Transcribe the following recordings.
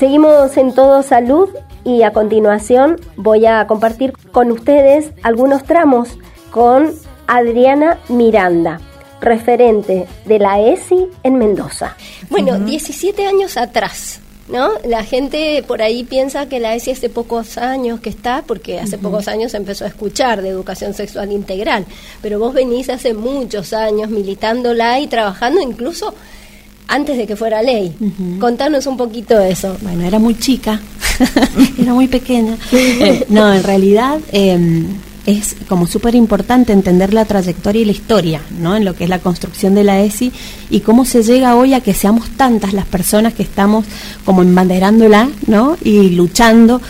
Seguimos en Todo Salud y a continuación voy a compartir con ustedes algunos tramos con Adriana Miranda, referente de la ESI en Mendoza. Bueno, 17 años atrás, ¿no? La gente por ahí piensa que la ESI hace pocos años que está, porque hace pocos años empezó a escuchar de educación sexual integral, pero vos venís hace muchos años militándola y trabajando incluso antes de que fuera ley. Contanos un poquito de eso. Bueno, era muy chica, era muy pequeña. Eh, no, en realidad... Em, es como súper importante entender la trayectoria y la historia, ¿no? En lo que es la construcción de la ESI y cómo se llega hoy a que seamos tantas las personas que estamos como embanderándola, ¿no? Y luchando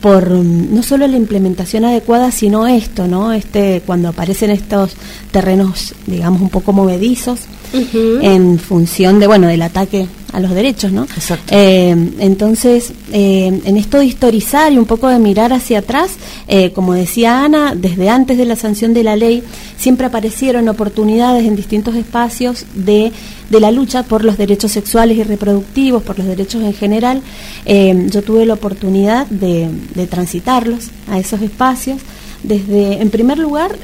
por mm, no solo la implementación adecuada, sino esto, ¿no? Este cuando aparecen estos terrenos, digamos, un poco movedizos en función de, bueno, del ataque a los derechos, ¿no? Exacto. Eh, entonces, eh, en esto de historizar y un poco de mirar hacia atrás, eh, como decía Ana, desde antes de la sanción de la ley, siempre aparecieron oportunidades en distintos espacios de, de la lucha por los derechos sexuales y reproductivos, por los derechos en general. yo tuve la oportunidad de, de transitarlos a esos espacios desde, en primer lugar,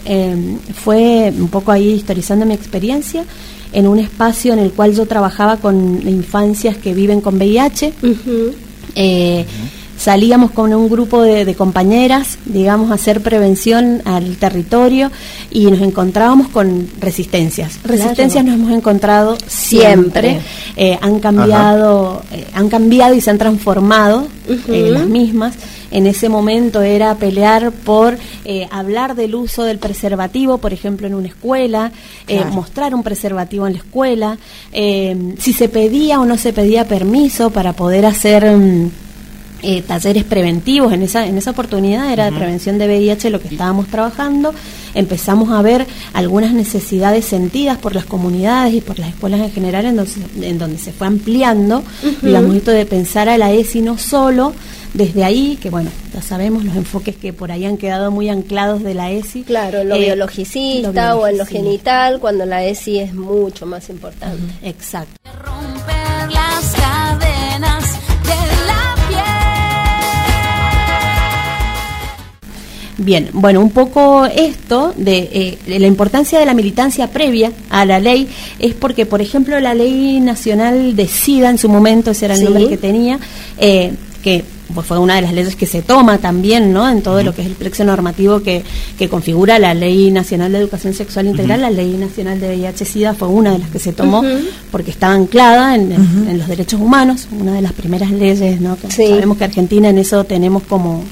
fue un poco ahí historizando mi experiencia, en un espacio en el cual yo trabajaba con infancias que viven con VIH. Eh, salíamos con un grupo de, compañeras, digamos, a hacer prevención al territorio y nos encontrábamos con resistencias. Resistencias nos hemos encontrado siempre. Eh, han cambiado, eh, han cambiado y se han transformado las mismas en ese momento era pelear por eh, hablar del uso del preservativo, por ejemplo, en una escuela, eh, mostrar un preservativo en la escuela, eh, si se pedía o no se pedía permiso para poder hacer... Mm, talleres preventivos en esa en esa oportunidad era de prevención de VIH lo que estábamos trabajando empezamos a ver algunas necesidades sentidas por las comunidades y por las escuelas en general en donde, en donde se fue ampliando digamos esto de pensar a la ESI no solo desde ahí, que bueno, ya sabemos los enfoques que por ahí han quedado muy anclados de la ESI. Claro, lo, eh, biologicista, o en lo genital, cuando la ESI es mucho más importante. Exacto. Bien, bueno, un poco esto de, eh, la importancia de la militancia previa a la ley es porque, por ejemplo, la ley nacional de SIDA en su momento, ese era el nombre que tenía, eh, que pues fue una de las leyes que se toma también, ¿no? En todo lo que es el plexo normativo que, que configura la Ley Nacional de Educación Sexual Integral, la Ley Nacional de VIH-Sida fue una de las que se tomó porque estaba anclada en, en, los derechos humanos, una de las primeras leyes, ¿no? Sabemos que Argentina en eso tenemos como...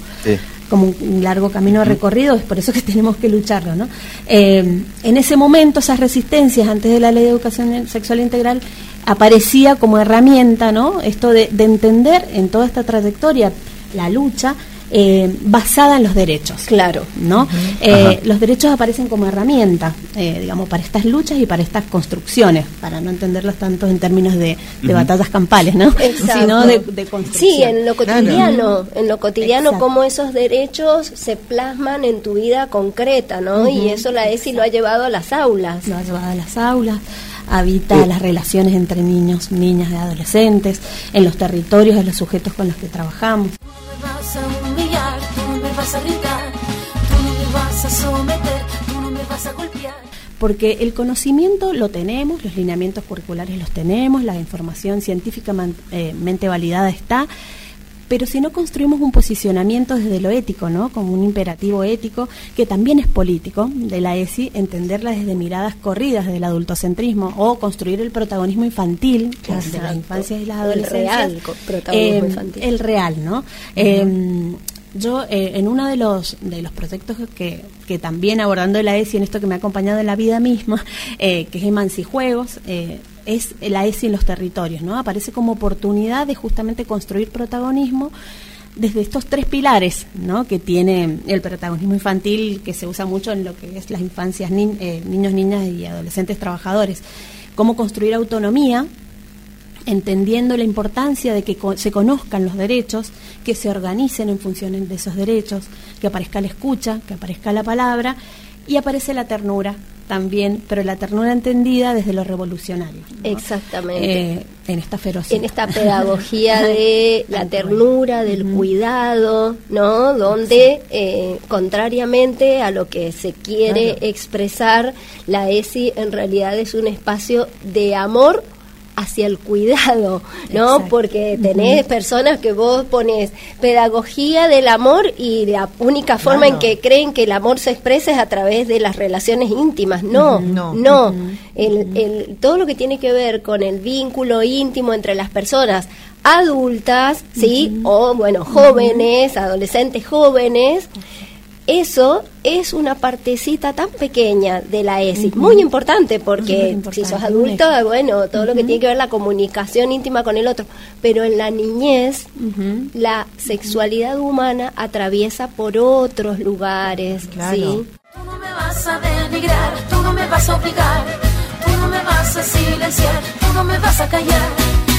como un largo camino recorrido, es por eso que tenemos que lucharlo. ¿no? Eh, en ese momento, esas resistencias antes de la ley de educación sexual integral aparecía como herramienta, ¿no? Esto de, entender en toda esta trayectoria la lucha eh, basada en los derechos. Claro. ¿no? Eh, los derechos aparecen como herramienta, eh, digamos, para estas luchas y para estas construcciones, para no entenderlos tanto en términos de, batallas campales, ¿no? Sino de, construcción. Sí, en lo cotidiano, en lo cotidiano, cómo esos derechos se plasman en tu vida concreta, ¿no? Y eso la ESI lo ha llevado a las aulas. Lo ha llevado a las aulas habita las relaciones entre niños, niñas y adolescentes, en los territorios de los sujetos con los que trabajamos. Porque el conocimiento lo tenemos, los lineamientos curriculares los tenemos, la información científicamente eh, validada está, pero si no construimos un posicionamiento desde lo ético, ¿no? Como un imperativo ético que también es político de la ESI, entenderla desde miradas corridas del adultocentrismo o construir el protagonismo infantil de las infancias y las adolescencias. El real protagonismo eh, infantil. El real, ¿no? Eh, yo eh, en uno de los de los proyectos que, que también abordando la ESI en esto que me ha acompañado en la vida misma, que es Emanci Juegos, es la ESI en los territorios, ¿no? Aparece como oportunidad de justamente construir protagonismo desde estos tres pilares, ¿no? Que tiene el protagonismo infantil, que se usa mucho en lo que es las infancias, eh, niños, niñas y adolescentes trabajadores. Cómo construir autonomía, entendiendo la importancia de que se conozcan los derechos, que se organicen en función de esos derechos, que aparezca la escucha, que aparezca la palabra y aparece la ternura, también, pero la ternura entendida desde lo revolucionario. ¿no? Exactamente. Eh, en esta ferocidad. en esta pedagogía de la ternura, del cuidado, ¿no? Donde, eh, contrariamente a lo que se quiere Claro. expresar, la ESI en realidad es un espacio de amor hacia el cuidado, ¿no? Exacto. Porque tenés personas que vos pones pedagogía del amor y la única forma en que creen que el amor se expresa es a través de las relaciones íntimas. No, No. no. El- el- todo lo que tiene que ver con el vínculo íntimo entre las personas adultas, ¿sí? O, bueno, jóvenes, adolescentes jóvenes. Eso es una partecita tan pequeña de la ESI, muy importante porque si sos adulto, bueno, todo lo que tiene que ver la comunicación íntima con el otro, pero en la niñez la sexualidad humana atraviesa por otros lugares, Claro. ¿sí? Tú no me vas a denigrar, tú no me vas a obligar, tú no me vas a silenciar, tú no me vas a callar.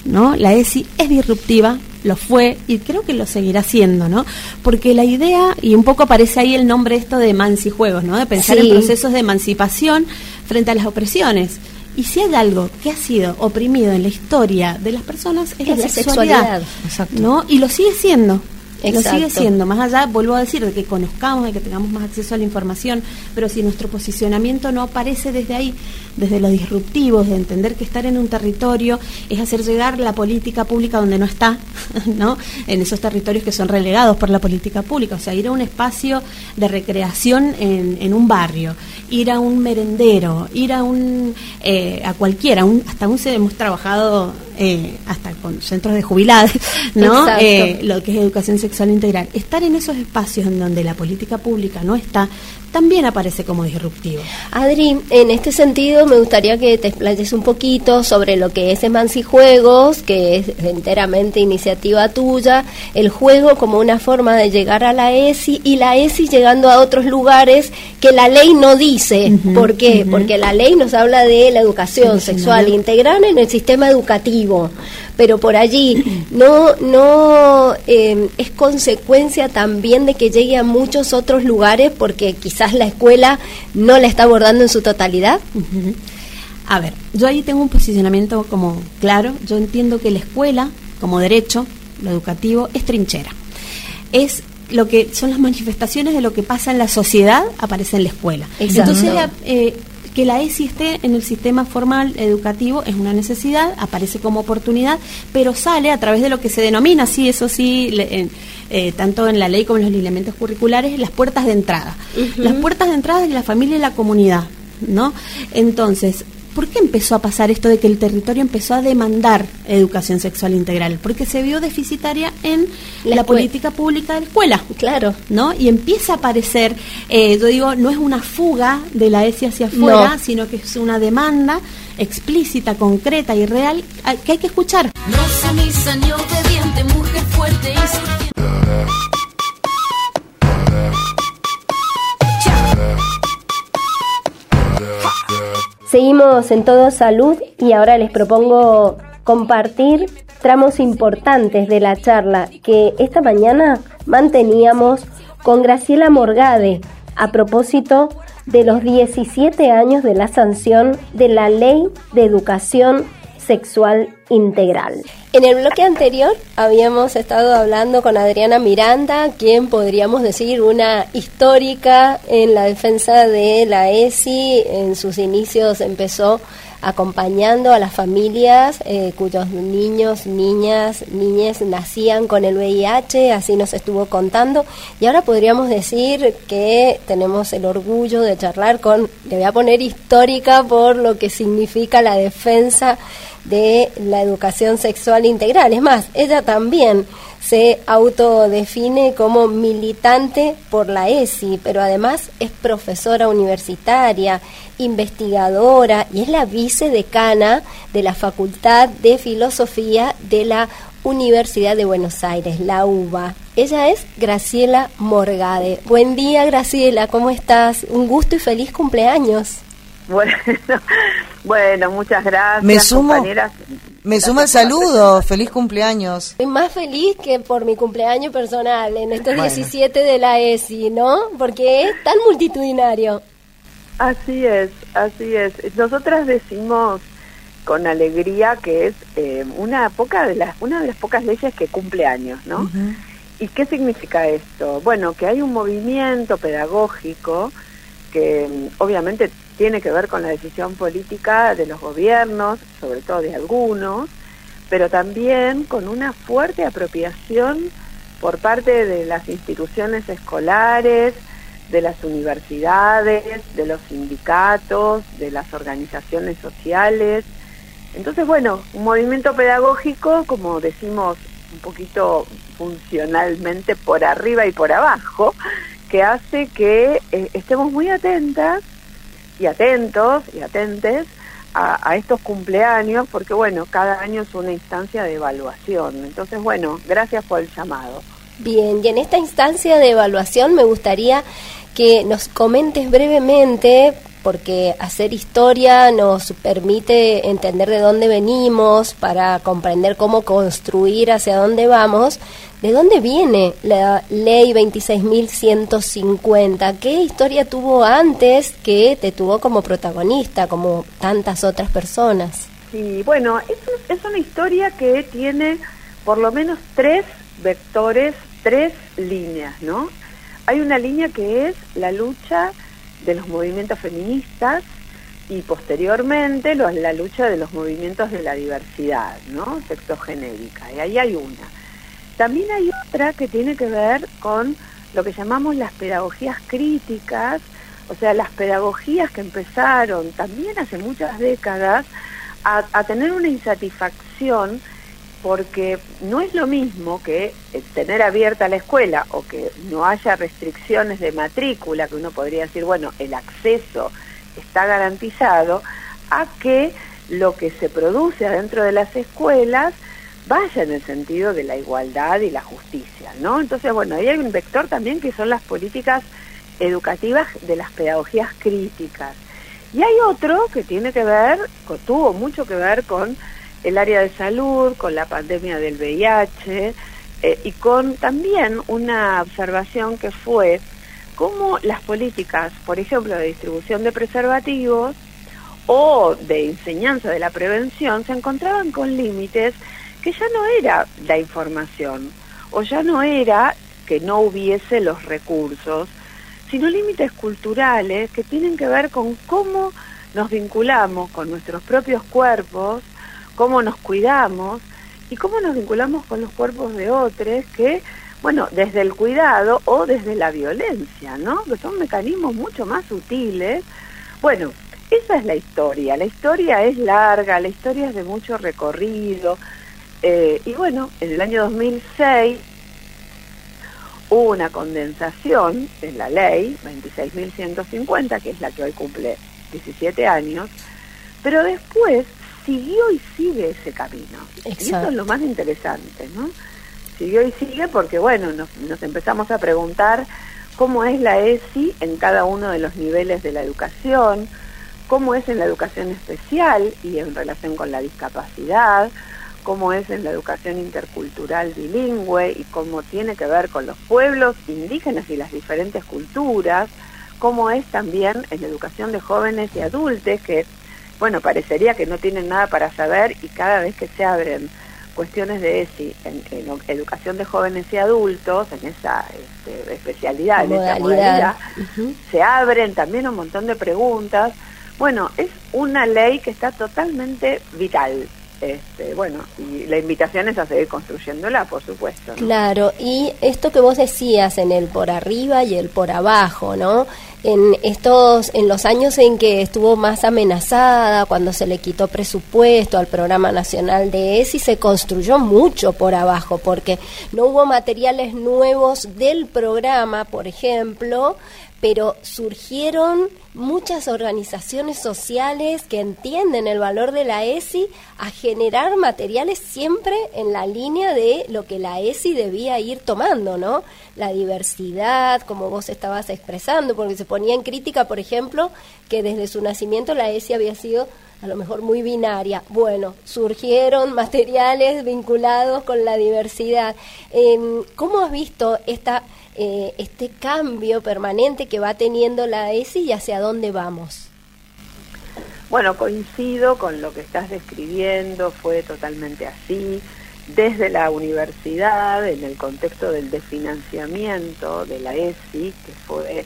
¿no? La ESI es disruptiva, lo fue y creo que lo seguirá siendo, ¿no? Porque la idea, y un poco aparece ahí el nombre esto de Juegos, ¿no? De pensar Sí. en procesos de emancipación frente a las opresiones. Y si hay algo que ha sido oprimido en la historia de las personas es, Es la, la sexualidad, sexualidad. Exacto. ¿no? Y lo sigue siendo. Lo sigue siendo, más allá, vuelvo a decir, de que conozcamos, de que tengamos más acceso a la información, pero si nuestro posicionamiento no aparece desde ahí, desde los disruptivos, de entender que estar en un territorio es hacer llegar la política pública donde no está, ¿no? En esos territorios que son relegados por la política pública, o sea, ir a un espacio de recreación en, en un barrio, ir a un merendero, ir a un, eh, a cualquiera, un- hasta un, hemos trabajado eh, hasta con centros de jubilados, ¿no? Eh, lo que es educación sexual integral. Estar en esos espacios en donde la política pública no está, también aparece como disruptivo. Adri, en este sentido me gustaría que te explayes un poquito sobre lo que es Emanci Juegos, que es enteramente iniciativa tuya, el juego como una forma de llegar a la ESI y la ESI llegando a otros lugares que la ley no dice. Ujú, ¿Por qué? Porque la ley nos habla de la educación sexual ¿no? integral en el sistema educativo, pero por allí no, no eh, es consecuencia también de que llegue a muchos otros lugares porque quizás la escuela no la está abordando en su totalidad. A ver, yo ahí tengo un posicionamiento como claro. Yo entiendo que la escuela, como derecho, lo educativo, es trinchera. Es lo que son las manifestaciones de lo que pasa en la sociedad, aparece en la escuela. Exacto. Entonces, eh, que la ESI esté en el sistema formal educativo es una necesidad, aparece como oportunidad, pero sale a través de lo que se denomina, sí, eso sí, le- en- eh, tanto en la ley como en los lineamientos curriculares, las puertas de entrada. Las puertas de entrada de la familia y la comunidad, ¿no? Entonces, ¿por qué empezó a pasar esto de que el territorio empezó a demandar educación sexual integral? Porque se vio deficitaria en La política pública de la escuela. Claro. ¿no? Y empieza a aparecer, eh, yo digo, no es una fuga de la ESI hacia afuera, No. sino que es una demanda explícita, concreta y real que hay que escuchar. No sumisa ni obediente, mujer fuerte y Seguimos en Todo Salud y ahora les propongo compartir tramos importantes de la charla que esta mañana manteníamos con Graciela Morgade a propósito de los 17 años de la sanción de la Ley de Educación Sexual Integral. En el bloque anterior habíamos estado hablando con Adriana Miranda, quien podríamos decir una histórica en la defensa de la ESI. En sus inicios empezó acompañando a las familias eh, cuyos niños, niñas, niñas nacían con el VIH, así nos estuvo contando. Y ahora podríamos decir que tenemos el orgullo de charlar con, le voy a poner histórica por lo que significa la defensa de la educación sexual integral. Es más, ella también se autodefine como militante por la ESI, pero además es profesora universitaria, investigadora y es la vicedecana de la Facultad de Filosofía de la Universidad de Buenos Aires, la UBA. Ella es Graciela Morgade. Buen día, Graciela, ¿cómo estás? Un gusto y feliz cumpleaños. Bueno, bueno, muchas gracias. Me sumo, compañeras. Me sumo el saludo. Feliz cumpleaños. Estoy más feliz que por mi cumpleaños personal en estos Bueno. 17 de la ESI, ¿no? Porque es tan multitudinario. Así es, así es. Nosotras decimos con alegría que es eh, una poca de las una de las pocas leyes que cumple años, ¿no? ¿Y qué significa esto? Bueno, que hay un movimiento pedagógico que mm, obviamente tiene que ver con la decisión política de los gobiernos, sobre todo de algunos, pero también con una fuerte apropiación por parte de las instituciones escolares, de las universidades, de los sindicatos, de las organizaciones sociales. Entonces, bueno, un movimiento pedagógico, como decimos un poquito funcionalmente por arriba y por abajo, que hace que eh, estemos muy atentas y atentos y atentes a, a, estos cumpleaños, porque bueno, cada año es una instancia de evaluación. Entonces, bueno, gracias por el llamado. Bien, y en esta instancia de evaluación me gustaría que nos comentes brevemente, porque hacer historia nos permite entender de dónde venimos, para comprender cómo construir hacia dónde vamos, de dónde viene la ley 26.150, qué historia tuvo antes que te tuvo como protagonista, como tantas otras personas. Sí, bueno, es, es una historia que tiene por lo menos tres vectores, tres líneas, ¿no? hay una línea que es la lucha de los movimientos feministas y posteriormente la lucha de los movimientos de la diversidad, ¿no? Sexogenérica, y ahí hay una. También hay otra que tiene que ver con lo que llamamos las pedagogías críticas, o sea, las pedagogías que empezaron también hace muchas décadas a, tener una insatisfacción porque no es lo mismo que eh, tener abierta la escuela o que no haya restricciones de matrícula, que uno podría decir, bueno, el acceso está garantizado, a que lo que se produce adentro de las escuelas vaya en el sentido de la igualdad y la justicia, ¿no? Entonces, bueno, ahí hay un vector también que son las políticas educativas de las pedagogías críticas. Y hay otro que tiene que ver, tuvo mucho que ver con el área de salud, con la pandemia del VIH eh, y con también una observación que fue cómo las políticas, por ejemplo, de distribución de preservativos o de enseñanza de la prevención se encontraban con límites que ya no era la información o ya no era que no hubiese los recursos, sino límites culturales que tienen que ver con cómo nos vinculamos con nuestros propios cuerpos, cómo nos cuidamos y cómo nos vinculamos con los cuerpos de otros que, bueno, desde el cuidado o desde la violencia, ¿no? Que son mecanismos mucho más sutiles. Bueno, esa es la historia. La historia es larga, la historia es de mucho recorrido. Eh, y bueno, en el año 2006 hubo una condensación en la ley 26.150, que es la que hoy cumple 17 años, pero después siguió y sigue ese camino. Y eso es lo más interesante, ¿no? Siguió y sigue porque, bueno, nos, nos empezamos a preguntar cómo es la ESI en cada uno de los niveles de la educación, cómo es en la educación especial y en relación con la discapacidad, cómo es en la educación intercultural bilingüe y cómo tiene que ver con los pueblos indígenas y las diferentes culturas, cómo es también en la educación de jóvenes y adultos, que bueno, parecería que no tienen nada para saber y cada vez que se abren cuestiones de ESI en, educación de jóvenes y adultos, en esa este, especialidad, en esa modalidad, se abren también un montón de preguntas. Bueno, es una ley que está totalmente vital. Este, bueno, y la invitación es a seguir construyéndola, por supuesto. Claro, y esto que vos decías en el por arriba y el por abajo, ¿no? en estos en los años en que estuvo más amenazada, cuando se le quitó presupuesto al programa nacional de ESI, se construyó mucho por abajo, porque no hubo materiales nuevos del programa, por ejemplo, pero surgieron muchas organizaciones sociales que entienden el valor de la ESI a generar materiales siempre en la línea de lo que la ESI debía ir tomando, ¿no? La diversidad, como vos estabas expresando, porque se ponía en crítica, por ejemplo, que desde su nacimiento la ESI había sido a lo mejor muy binaria. Bueno, surgieron materiales vinculados con la diversidad. Em, ¿Cómo has visto esta eh, este cambio permanente que va teniendo la ESI y hacia dónde vamos. Bueno, coincido con lo que estás describiendo, fue totalmente así. Desde la universidad, en el contexto del desfinanciamiento de la ESI, que fue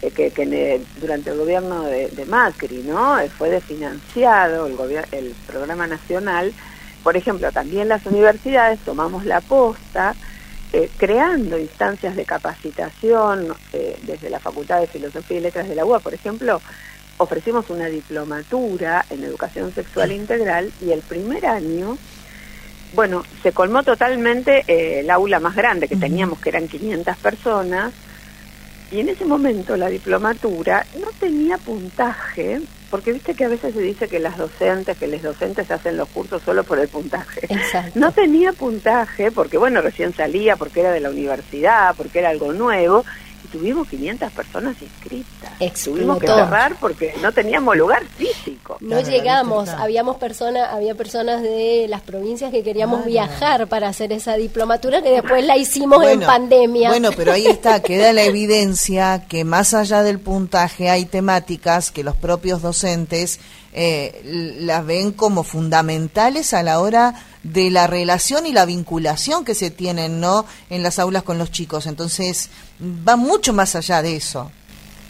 eh, que, durante el gobierno de, Macri, ¿no? Eh, fue desfinanciado el, el programa nacional. Por ejemplo, también las universidades tomamos la posta eh, creando instancias de capacitación desde la Facultad de Filosofía y Letras de la UA, por ejemplo, ofrecimos una diplomatura en educación sexual integral y el primer año, bueno, se colmó totalmente eh, el aula más grande que teníamos, que eran 500 personas, y en ese momento la diplomatura no tenía puntaje, porque viste que a veces se dice que las docentes, que los docentes hacen los cursos solo por el puntaje. No tenía puntaje porque, bueno, recién salía, porque era de la universidad, porque era algo nuevo, tuvimos 500 personas inscritas. Tuvimos que cerrar porque no teníamos lugar físico. No llegamos, habíamos personas, había personas de las provincias que queríamos viajar para hacer esa diplomatura que después la hicimos en pandemia. Bueno, pero ahí está, queda la evidencia que más allá del puntaje hay temáticas que los propios docentes eh, las ven como fundamentales a la hora de la relación y la vinculación que se tienen no en las aulas con los chicos. Entonces va mucho más allá de eso.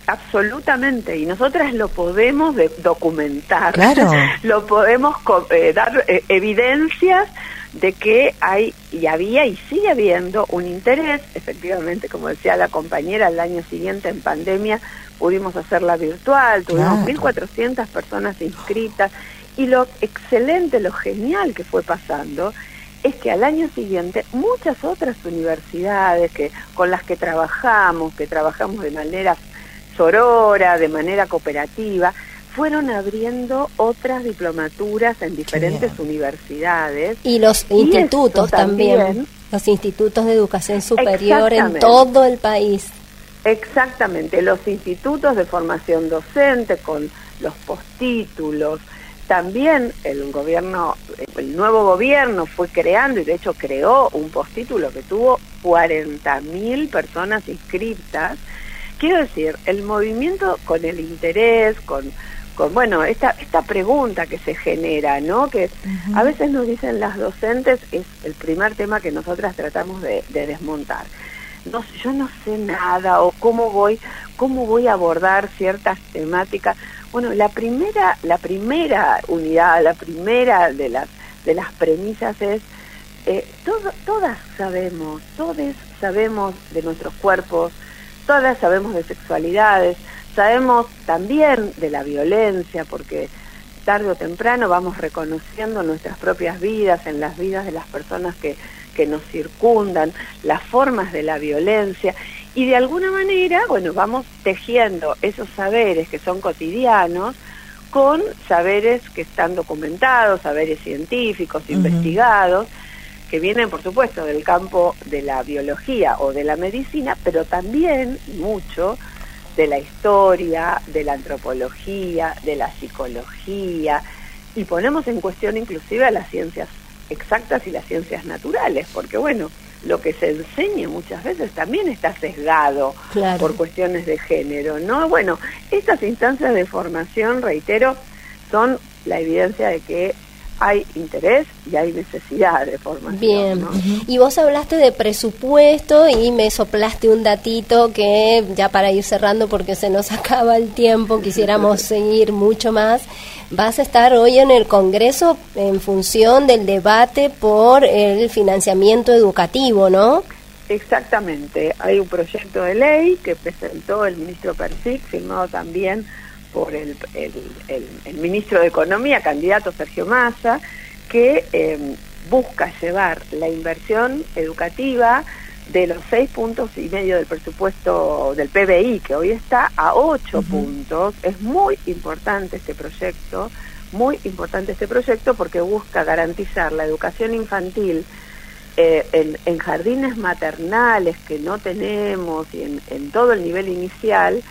Absolutamente, y nosotras lo podemos documentar, claro. lo podemos eh, dar eh, evidencias de que hay y había y sigue habiendo un interés, efectivamente, como decía la compañera, el año siguiente en pandemia pudimos hacerla virtual, tuvimos 1.400 personas inscritas y lo excelente, lo genial que fue pasando es que al año siguiente muchas otras universidades que con las que trabajamos, que trabajamos de manera sorora, de manera cooperativa, fueron abriendo otras diplomaturas en diferentes universidades. Y los institutos también, los institutos de educación superior en todo el país. Exactamente, los institutos de formación docente con los postítulos. También el gobierno, el nuevo gobierno fue creando y de hecho creó un postítulo que tuvo 40.000 personas inscritas. Quiero decir, el movimiento con el interés, con, con bueno, esta, esta pregunta que se genera, ¿no? Que a veces nos dicen las docentes, es el primer tema que nosotras tratamos de desmontar no, yo no sé nada o cómo voy, cómo voy a abordar ciertas temáticas. Bueno, la primera, la primera unidad, la primera de las de las premisas es eh, todas sabemos, todos sabemos de nuestros cuerpos, todas sabemos de sexualidades, sabemos también de la violencia, porque tarde o temprano vamos reconociendo nuestras propias vidas, en las vidas de las personas que, que nos circundan, las formas de la violencia y de alguna manera, bueno, vamos tejiendo esos saberes que son cotidianos con saberes que están documentados, saberes científicos, investigados, que vienen, por supuesto, del campo de la biología o de la medicina, pero también mucho de la historia, de la antropología, de la psicología, y ponemos en cuestión inclusive a las ciencias exactas y las ciencias naturales, porque bueno, lo que se enseña muchas veces también está sesgado por cuestiones de género, ¿no? Bueno, estas instancias de formación, reitero, son la evidencia de que hay interés y hay necesidad de formación. Bien, y vos hablaste de presupuesto y me soplaste un datito que ya para ir cerrando porque se nos acaba el tiempo, quisiéramos seguir mucho más. Vas a estar hoy en el Congreso en función del debate por el financiamiento educativo, ¿no? Exactamente, hay un proyecto de ley que presentó el ministro Persic, firmado también por el, el, ministro de Economía, candidato Sergio Massa, que em, busca llevar la inversión educativa de los seis puntos y medio del presupuesto del PBI, que hoy está a ocho puntos. Es muy importante este proyecto, muy importante este proyecto porque busca garantizar la educación infantil eh, en, en, jardines maternales que no tenemos y en, en todo el nivel inicial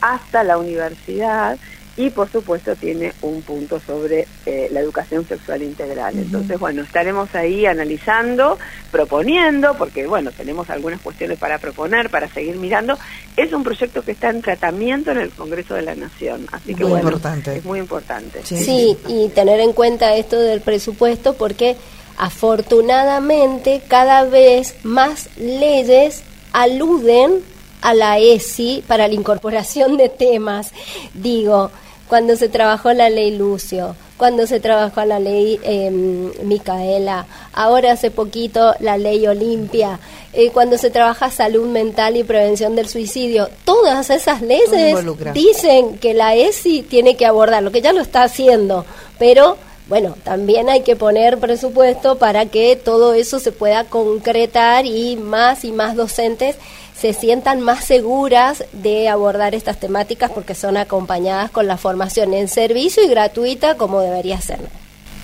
hasta la universidad y por supuesto tiene un punto sobre eh, la educación sexual integral. Entonces, bueno, estaremos ahí analizando, proponiendo, porque bueno, tenemos algunas cuestiones para proponer, para seguir mirando. Es un proyecto que está en tratamiento en el Congreso de la Nación, así que bueno, es muy importante. Sí. y tener en cuenta esto del presupuesto porque afortunadamente cada vez más leyes aluden a la ESI para la incorporación de temas. Digo, cuando se trabajó la ley Lucio, cuando se trabajó la ley em, Micaela, ahora hace poquito la ley Olimpia, eh, cuando se trabaja salud mental y prevención del suicidio, todas esas leyes dicen que la ESI tiene que abordar, lo que ya lo está haciendo, pero bueno, también hay que poner presupuesto para que todo eso se pueda concretar y más y más docentes se sientan más seguras de abordar estas temáticas porque son acompañadas con la formación en servicio y gratuita como debería ser.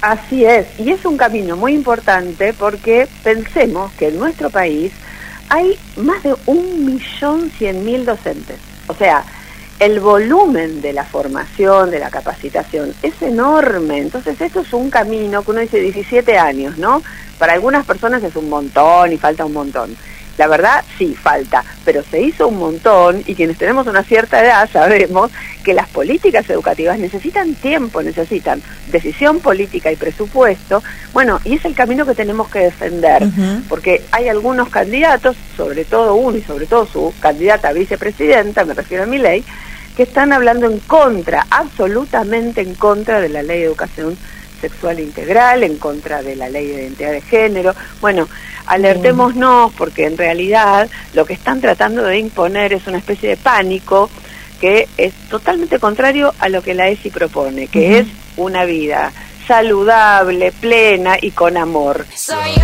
Así es, y es un camino muy importante porque pensemos que en nuestro país hay más de un millón cien mil docentes. O sea, el volumen de la formación, de la capacitación, es enorme. Entonces, esto es un camino que uno dice 17 años, ¿no? Para algunas personas es un montón y falta un montón. La verdad, sí, falta, pero se hizo un montón y quienes tenemos una cierta edad sabemos que las políticas educativas necesitan tiempo, necesitan decisión política y presupuesto. Bueno, y es el camino que tenemos que defender, porque hay algunos candidatos, sobre todo uno y sobre todo su candidata a vicepresidenta, me refiero a mi ley, que están hablando en contra, absolutamente en contra de la ley de educación sexual integral, en contra de la ley de identidad de género. Bueno, alertémonos porque en realidad lo que están tratando de imponer es una especie de pánico que es totalmente contrario a lo que la ESI propone, que es una vida saludable, plena y con amor. Soy